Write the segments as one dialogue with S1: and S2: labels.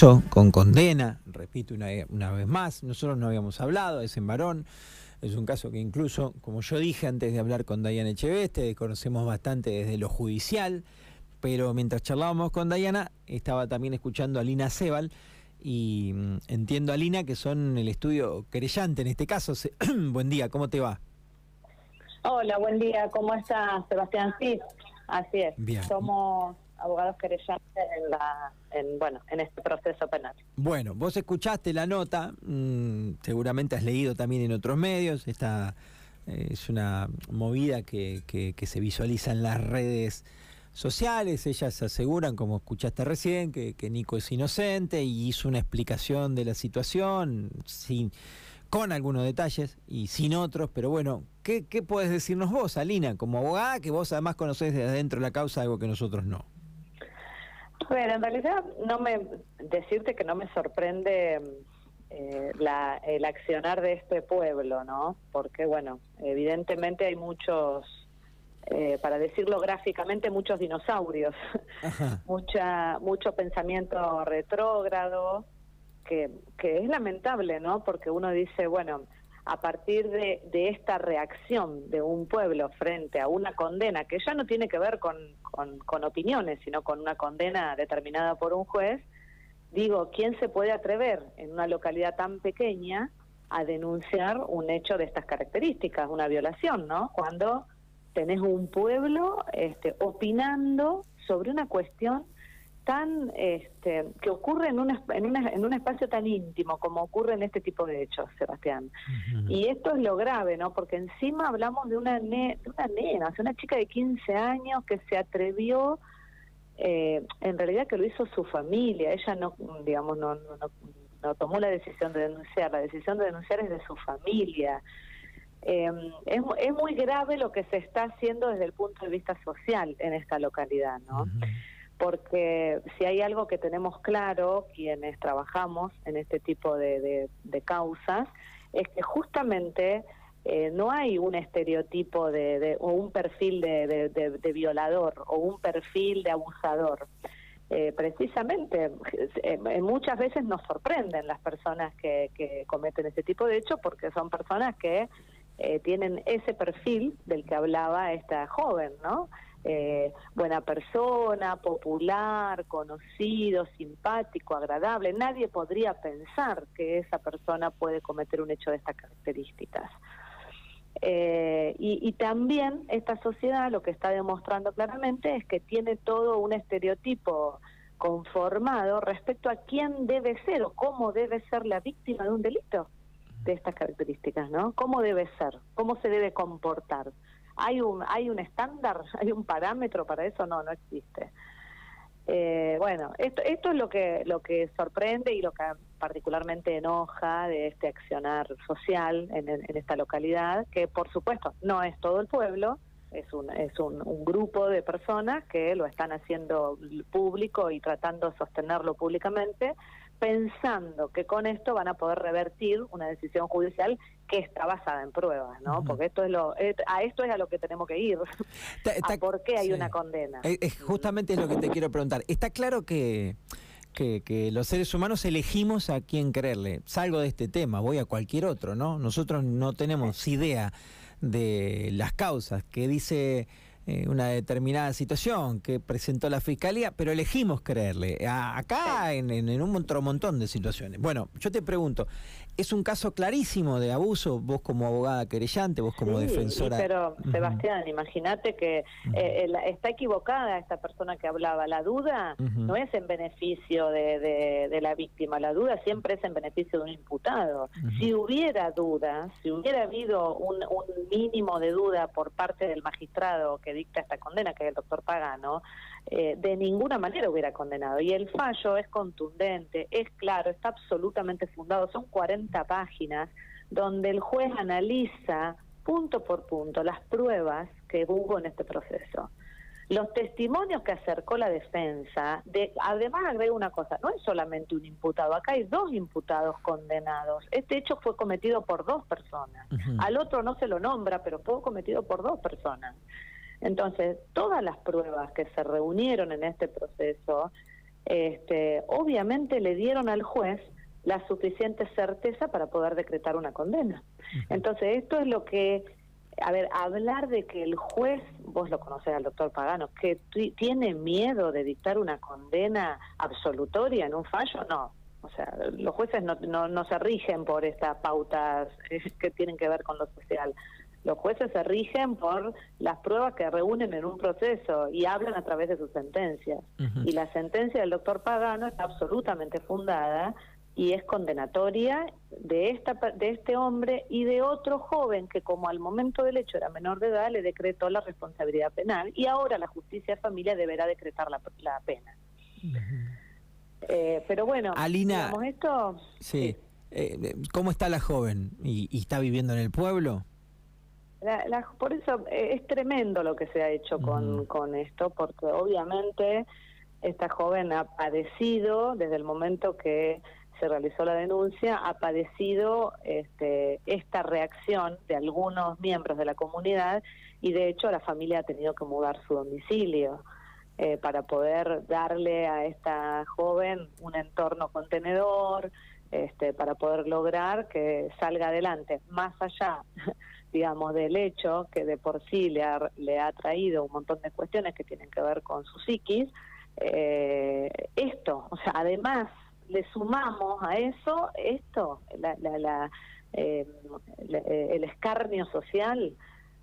S1: con condena, repito una, una vez más, nosotros no habíamos hablado, es en varón, es un caso que incluso, como yo dije antes de hablar con Dayana Echeveste, conocemos bastante desde lo judicial, pero mientras charlábamos con Dayana, estaba también escuchando a Lina Sebal, y mm, entiendo a Lina que son el estudio querellante en este caso. buen día, ¿cómo te va?
S2: Hola, buen día, ¿cómo estás, Sebastián? Sí, así es. Bien. Somos abogados querellantes en la en, bueno en este proceso penal.
S1: Bueno, vos escuchaste la nota, mm, seguramente has leído también en otros medios, esta eh, es una movida que, que, que, se visualiza en las redes sociales, ellas aseguran, como escuchaste recién, que, Nico es inocente y hizo una explicación de la situación sin con algunos detalles y sin otros, pero bueno, ¿qué, qué puedes decirnos vos, Alina, como abogada, que vos además conocés desde adentro de la causa algo que nosotros no?
S2: Bueno, en realidad no me decirte que no me sorprende eh, la, el accionar de este pueblo, ¿no? Porque bueno, evidentemente hay muchos, eh, para decirlo gráficamente, muchos dinosaurios, mucha mucho pensamiento retrógrado que que es lamentable, ¿no? Porque uno dice, bueno, a partir de, esta reacción de un pueblo frente a una condena que ya no tiene que ver con, con, opiniones, sino con una condena determinada por un juez, digo, ¿quién se puede atrever en una localidad tan pequeña a denunciar un hecho de estas características, una violación, ¿no? Cuando tenés un pueblo este, opinando sobre una cuestión tan este, que ocurre en, un en, en un espacio tan íntimo como ocurre en este tipo de hechos, Sebastián. Y esto es lo grave, ¿no? Porque encima hablamos de una, de una nena, una chica de 15 años que se atrevió, eh, en realidad que lo hizo su familia, ella no, digamos, no, no, no, tomó la decisión de denunciar, la decisión de denunciar es de su familia. Eh, es, es muy grave lo que se está haciendo desde el punto de vista social en esta localidad, ¿no? Porque si hay algo que tenemos claro quienes trabajamos en este tipo de, causas, es que justamente eh, no hay un estereotipo de, o un perfil de, violador o un perfil de abusador. Eh, precisamente, eh, muchas veces nos sorprenden las personas que, que cometen ese tipo de hechos porque son personas que tienen ese perfil del que hablaba esta joven, ¿no? Eh, buena persona, popular, conocido, simpático, agradable. Nadie podría pensar que esa persona puede cometer un hecho de estas características. Eh, y, también esta sociedad lo que está demostrando claramente es que tiene todo un estereotipo conformado respecto a quién debe ser o cómo debe ser la víctima de un delito de estas características, ¿no? ¿Cómo debe ser? ¿Cómo se debe comportar? ¿Hay un, hay un estándar? ¿Hay un parámetro para eso? No, no existe. Eh, bueno, esto, esto es lo que, lo que sorprende y lo que particularmente enoja de este accionar social en, en esta localidad, que por supuesto no es todo el pueblo, es un, es un, un, grupo de personas que lo están haciendo público y tratando de sostenerlo públicamente, pensando que con esto van a poder revertir una decisión judicial que está basada en pruebas, ¿no? Porque esto es lo a esto es a lo que tenemos que ir. por qué hay una condena.
S1: Es, justamente lo que te quiero preguntar. Está claro que que, que, los seres humanos elegimos a quién creerle. Salgo de este tema, voy a cualquier otro, ¿no? Nosotros no tenemos idea de las causas que dice eh, una determinada situación que presentó la fiscalía, pero elegimos creerle. acá en, en, un otro montón de situaciones. Bueno, yo te pregunto, ¿es un caso clarísimo de abuso? Vos como abogada querellante, vos como defensora.
S2: Pero, Sebastián, imagínate que eh, está equivocada esta persona que hablaba. La duda no es en beneficio de, de, la víctima, la duda siempre es en beneficio de un imputado. Si hubiera duda, si hubiera habido un, un mínimo de duda por parte del magistrado que dicta esta condena, que es el doctor Pagano, eh, de ninguna manera hubiera condenado. Y el fallo es contundente, es claro, está absolutamente fundado, son 40 páginas donde el juez analiza punto por punto las pruebas que hubo en este proceso. Los testimonios que acercó la defensa, de, además agrego una cosa, no es solamente un imputado, acá hay dos imputados condenados. Este hecho fue cometido por dos personas. Al otro no se lo nombra, pero fue cometido por dos personas. Entonces, todas las pruebas que se reunieron en este proceso este, obviamente le dieron al juez la suficiente certeza para poder decretar una condena. Entonces, esto es lo que, a ver, hablar de que el juez, vos lo conocés al doctor Pagano, que tiene miedo de dictar una condena absolutoria en un fallo, no. O sea, los jueces no, no, no se rigen por estas pautas que tienen que ver con lo social. Los jueces se rigen por las pruebas que reúnen en un proceso y hablan a través de sus sentencias. Y la sentencia del doctor Pagano está absolutamente fundada y es condenatoria de esta de este hombre y de otro joven que como al momento del hecho era menor de edad le decretó la responsabilidad penal y ahora la justicia de familia deberá decretar la, pena. Eh, pero bueno,
S1: Alina, esto. Sí. Eh, ¿Cómo está la joven? ¿Y, está viviendo en el pueblo?
S2: Por eso eh, es tremendo lo que se ha hecho con, con esto, porque obviamente esta joven ha padecido desde el momento que se realizó la denuncia, ha padecido este, esta reacción de algunos miembros de la comunidad y de hecho la familia ha tenido que mudar su domicilio. Eh, para poder darle a esta joven un entorno contenedor, este, para poder lograr que salga adelante, más allá, digamos, del hecho que de por sí le ha, le ha traído un montón de cuestiones que tienen que ver con su psiquis, eh, esto, o sea, además le sumamos a eso esto, la, la, eh, el escarnio social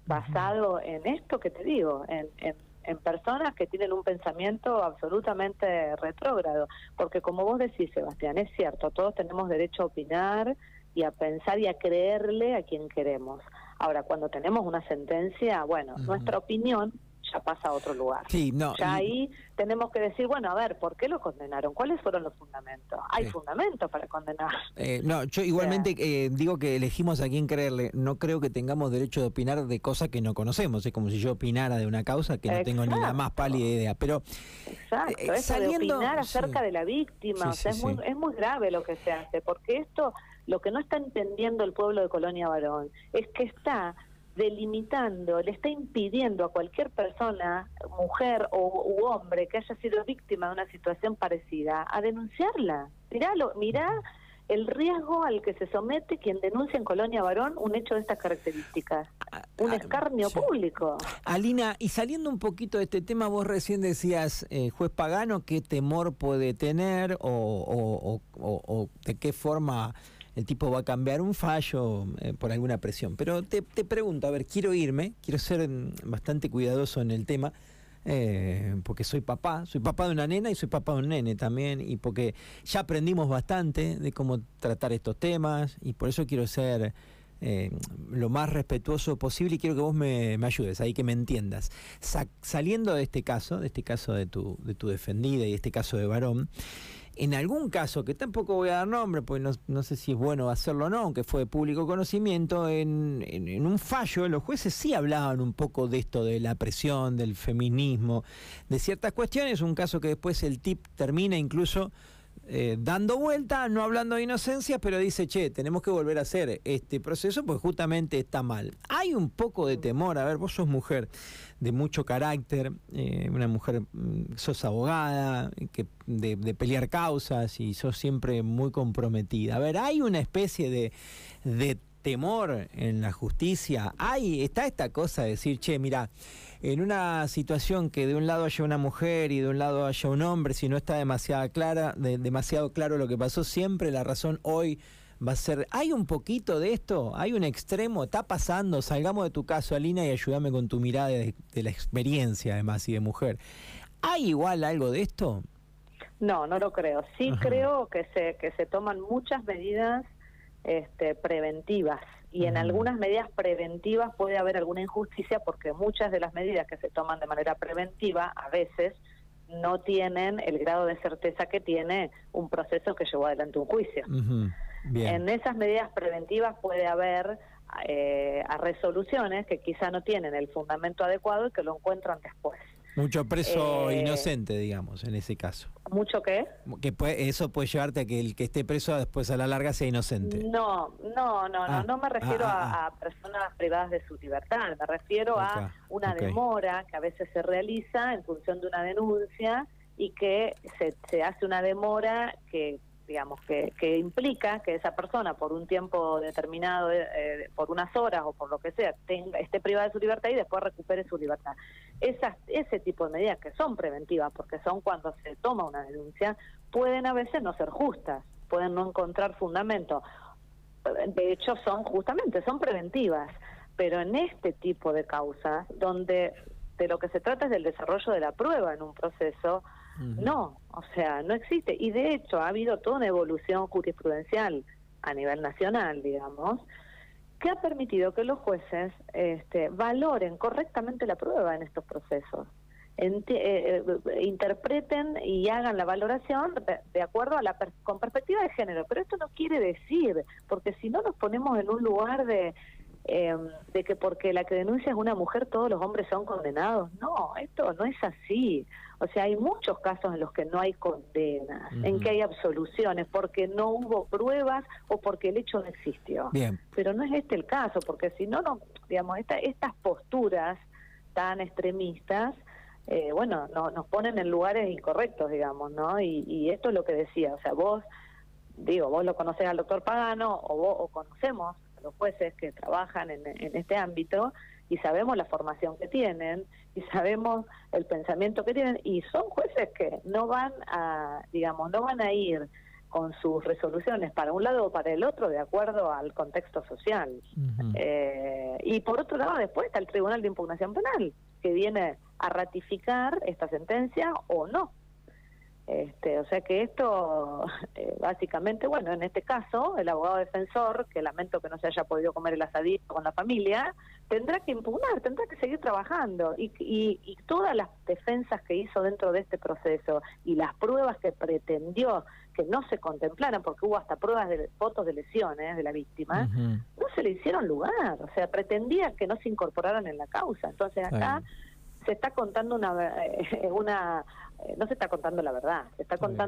S2: basado en esto que te digo, en, en en personas que tienen un pensamiento absolutamente retrógrado. Porque como vos decís, Sebastián, es cierto, todos tenemos derecho a opinar y a pensar y a creerle a quien queremos. Ahora, cuando tenemos una sentencia, bueno, nuestra opinión ya pasa a otro lugar.
S1: Sí, no,
S2: ya ahí tenemos que decir, bueno, a ver, ¿por qué lo condenaron? ¿Cuáles fueron los fundamentos? Hay fundamentos para condenar.
S1: Eh, no, yo igualmente eh, digo que elegimos a quién creerle. No creo que tengamos derecho de opinar de cosas que no conocemos. Es como si yo opinara de una causa que no tengo ni la más pálida idea. Pero
S2: Exacto, eh, eso de opinar acerca de la víctima, o sea, es, muy, es muy grave lo que se hace, porque esto, lo que no está entendiendo el pueblo de Colonia Varón, es que está delimitando, le está impidiendo a cualquier persona, mujer o u hombre que haya sido víctima de una situación parecida, a denunciarla. Mirá, mirá el riesgo al que se somete quien denuncia en Colonia Varón un hecho de estas características. Ah, un ah, escarnio público.
S1: Alina, y saliendo un poquito de este tema, vos recién decías, eh, juez Pagano, qué temor puede tener o, o de qué forma el tipo va a cambiar un fallo eh, por alguna presión. Pero te, pregunto, a ver, quiero irme, quiero ser mm, bastante cuidadoso en el tema. Eh, porque soy papá, soy papá de una nena y soy papá de un nene también, y porque ya aprendimos bastante de cómo tratar estos temas, y por eso quiero ser eh, lo más respetuoso posible y quiero que vos me, ayudes, ahí que me entiendas. saliendo de este caso, de este caso de tu, de tu defendida y este caso de varón, en algún caso, que tampoco voy a dar nombre, pues no, sé si es bueno hacerlo o no, aunque fue de público conocimiento, en, en, un fallo los jueces sí hablaban un poco de esto, de la presión, del feminismo, de ciertas cuestiones, un caso que después el tip termina incluso eh, dando vuelta, no hablando de inocencia, pero dice, che, tenemos que volver a hacer este proceso porque justamente está mal. Hay un poco de temor, a ver, vos sos mujer de mucho carácter, eh, una mujer, mm, sos abogada, que, de, pelear causas y sos siempre muy comprometida. A ver, hay una especie de, de temor en la justicia. Hay, está esta cosa de decir, che, mira, en una situación que de un lado haya una mujer y de un lado haya un hombre, si no está demasiado clara, demasiado claro lo que pasó, siempre la razón hoy va a ser, hay un poquito de esto, hay un extremo, está pasando, salgamos de tu caso, Alina, y ayúdame con tu mirada de, la experiencia además y de mujer. ¿Hay igual algo de esto?
S2: No, no lo creo. Sí creo que se, que se toman muchas medidas este, preventivas y en algunas medidas preventivas puede haber alguna injusticia porque muchas de las medidas que se toman de manera preventiva a veces no tienen el grado de certeza que tiene un proceso que llevó adelante un juicio. En esas medidas preventivas puede haber eh, a resoluciones que quizá no tienen el fundamento adecuado y que lo encuentran después.
S1: Mucho preso eh, inocente, digamos, en ese caso.
S2: ¿Mucho qué?
S1: Que eso puede llevarte a que el que esté preso después a la larga sea inocente.
S2: No, no, no, no, ah, no me refiero ah, ah, a, personas privadas de su libertad, me refiero a una demora que a veces se realiza en función de una denuncia y que se, se hace una demora que digamos que, que implica que esa persona por un tiempo determinado, eh, por unas horas o por lo que sea, tenga, esté privada de su libertad y después recupere su libertad. Esas, ese tipo de medidas que son preventivas, porque son cuando se toma una denuncia, pueden a veces no ser justas, pueden no encontrar fundamento. De hecho, son justamente, son preventivas, pero en este tipo de causas, donde de lo que se trata es del desarrollo de la prueba en un proceso, no, o sea, no existe. Y de hecho ha habido toda una evolución jurisprudencial a nivel nacional, digamos, que ha permitido que los jueces este, valoren correctamente la prueba en estos procesos. Eh, eh, interpreten y hagan la valoración de, acuerdo a la con perspectiva de género. Pero esto no quiere decir, porque si no nos ponemos en un lugar de, eh, de que porque la que denuncia es una mujer todos los hombres son condenados. No, esto no es así. O sea, hay muchos casos en los que no hay condenas, en que hay absoluciones, porque no hubo pruebas o porque el hecho no existió.
S1: Bien.
S2: Pero no es este el caso, porque si no, no digamos, estas posturas tan extremistas, eh, bueno, no, nos ponen en lugares incorrectos, digamos, ¿no? Y, y, esto es lo que decía, o sea, vos, digo, vos lo conocés al doctor Pagano o vos o conocemos los jueces que trabajan en, en este ámbito y sabemos la formación que tienen y sabemos el pensamiento que tienen y son jueces que no van a, digamos, no van a ir con sus resoluciones para un lado o para el otro de acuerdo al contexto social. eh, y por otro lado, después está el Tribunal de Impugnación Penal, que viene a ratificar esta sentencia o no. Este, o sea que esto, eh, básicamente, bueno, en este caso, el abogado defensor, que lamento que no se haya podido comer el asadito con la familia, tendrá que impugnar, tendrá que seguir trabajando. Y, y, y, todas las defensas que hizo dentro de este proceso y las pruebas que pretendió que no se contemplaran, porque hubo hasta pruebas de fotos de lesiones de la víctima, no se le hicieron lugar. O sea, pretendía que no se incorporaran en la causa. Entonces acá se está contando una, una eh, no se está contando la verdad, se está contando